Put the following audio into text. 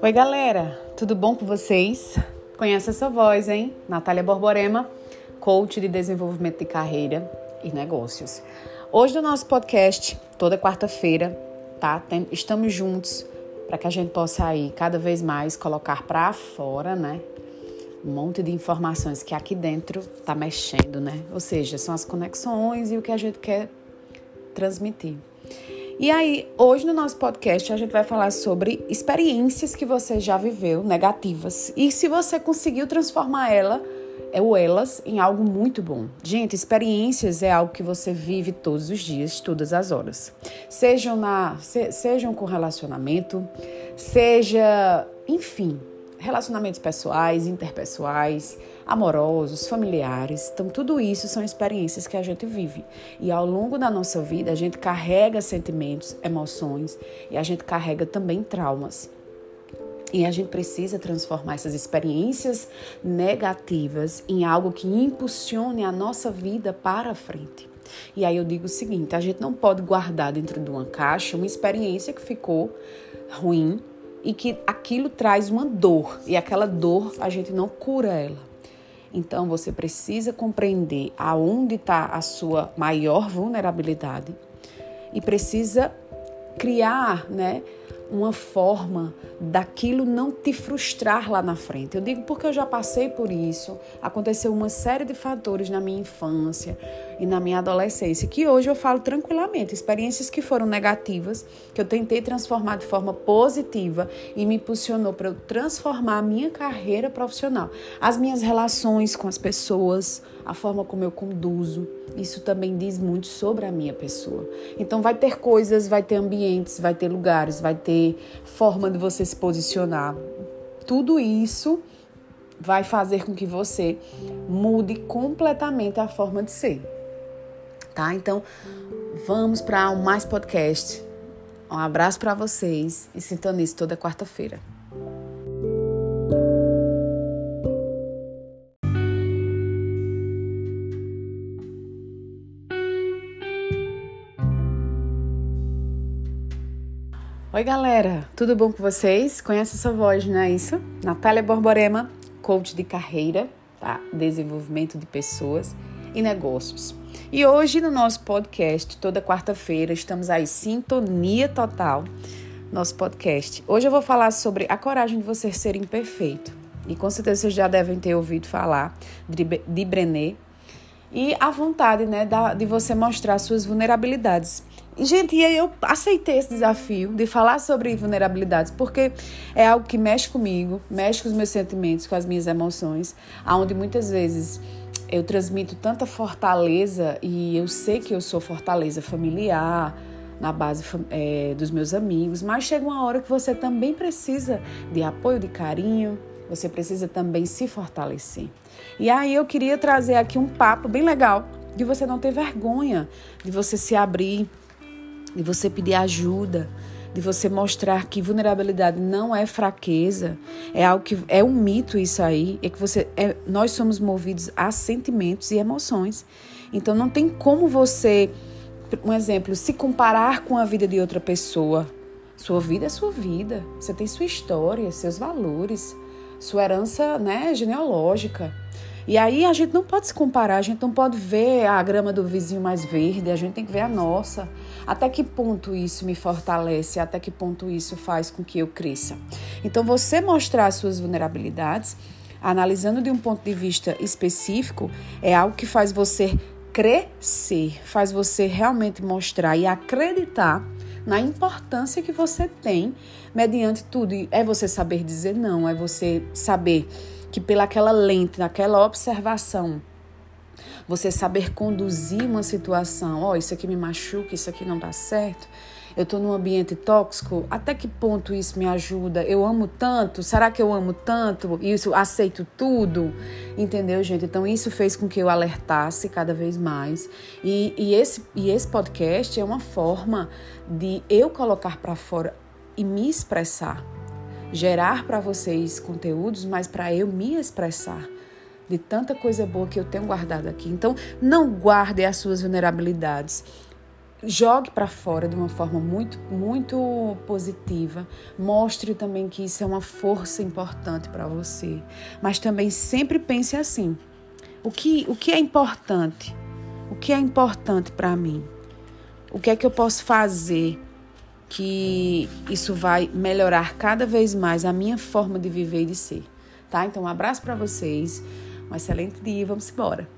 Oi, galera, tudo bom com vocês? Conhece essa voz, hein? Natália Borborema, coach de desenvolvimento de carreira e negócios. Hoje no nosso podcast, toda quarta-feira, tá? Estamos juntos para que a gente possa aí cada vez mais colocar para fora, né? Um monte de informações que aqui dentro tá mexendo, né? Ou seja, são as conexões e o que a gente quer transmitir. E aí, hoje no nosso podcast, a gente vai falar sobre experiências que você já viveu, negativas, e se você conseguiu transformar ela é ou elas em algo muito bom. Gente, experiências é algo que você vive todos os dias, todas as horas. Sejam na, se, sejam com relacionamento, seja, enfim, relacionamentos pessoais, interpessoais, amorosos, familiares. Então, tudo isso são experiências que a gente vive. E ao longo da nossa vida, a gente carrega sentimentos, emoções e a gente carrega também traumas. E a gente precisa transformar essas experiências negativas em algo que impulsione a nossa vida para frente. E aí eu digo o seguinte: a gente não pode guardar dentro de uma caixa uma experiência que ficou ruim e que aquilo traz uma dor e aquela dor a gente não cura ela. Então você precisa compreender aonde está a sua maior vulnerabilidade e precisa criar, né, uma forma daquilo não te frustrar lá na frente. Eu digo porque eu já passei por isso. Aconteceu uma série de fatores na minha infância e na minha adolescência que hoje eu falo tranquilamente, experiências que foram negativas, que eu tentei transformar de forma positiva e me impulsionou para eu transformar a minha carreira profissional, as minhas relações com as pessoas, a forma como eu conduzo. Isso também diz muito sobre a minha pessoa. Então vai ter coisas, vai ter ambientes, vai ter lugares, vai ter forma de você se posicionar. Tudo isso vai fazer com que você mude completamente a forma de ser. Tá? Então, vamos para um mais podcast. Um abraço para vocês e sintonize toda quarta-feira. Oi, galera, tudo bom com vocês? Conhece essa voz, não é isso? Natália Borborema, coach de carreira, tá? desenvolvimento de pessoas e negócios. E hoje no nosso podcast, toda quarta-feira, estamos aí, sintonia total, nosso podcast. Hoje eu vou falar sobre a coragem de você ser imperfeito. E com certeza vocês já devem ter ouvido falar de Brené, e a vontade né, de você mostrar suas vulnerabilidades. Gente, e aí eu aceitei esse desafio de falar sobre vulnerabilidades, porque é algo que mexe comigo, mexe com os meus sentimentos, com as minhas emoções, aonde muitas vezes eu transmito tanta fortaleza e eu sei que eu sou fortaleza familiar, na base é, dos meus amigos, mas chega uma hora que você também precisa de apoio, de carinho, você precisa também se fortalecer. E aí eu queria trazer aqui um papo bem legal de você não ter vergonha, de você se abrir, de você pedir ajuda, de você mostrar que vulnerabilidade não é fraqueza, é algo que é um mito isso aí, é que você é, nós somos movidos a sentimentos e emoções. Então não tem como você, um exemplo, se comparar com a vida de outra pessoa. Sua vida é sua vida, você tem sua história, seus valores, sua herança, né, genealógica. E aí a gente não pode se comparar, a gente não pode ver a grama do vizinho mais verde, a gente tem que ver a nossa. Até que ponto isso me fortalece, até que ponto isso faz com que eu cresça. Então, você mostrar suas vulnerabilidades, analisando de um ponto de vista específico, é algo que faz você crescer, faz você realmente mostrar e acreditar na importância que você tem mediante tudo. É você saber dizer não, é você saber que pelaquela lente, naquela observação, você saber conduzir uma situação, ó, oh, isso aqui me machuca, isso aqui não dá certo. Eu estou num ambiente tóxico, até que ponto isso me ajuda? Eu amo tanto? Será que eu amo tanto? Isso aceito tudo? Entendeu, gente? Então isso fez com que eu alertasse cada vez mais. E, e esse, e esse podcast é uma forma de eu colocar para fora e me expressar gerar para vocês conteúdos, mas para eu me expressar de tanta coisa boa que eu tenho guardado aqui. Então, não guarde as suas vulnerabilidades. jogue para fora de uma forma muito, muito positiva. Mostre também que isso é uma força importante para você. Mas também sempre pense assim: o que, o que é importante? O que é importante para mim? O que é que eu posso fazer que isso vai melhorar cada vez mais a minha forma de viver e de ser? Tá? Então, um abraço para vocês. Um excelente dia. Vamos embora.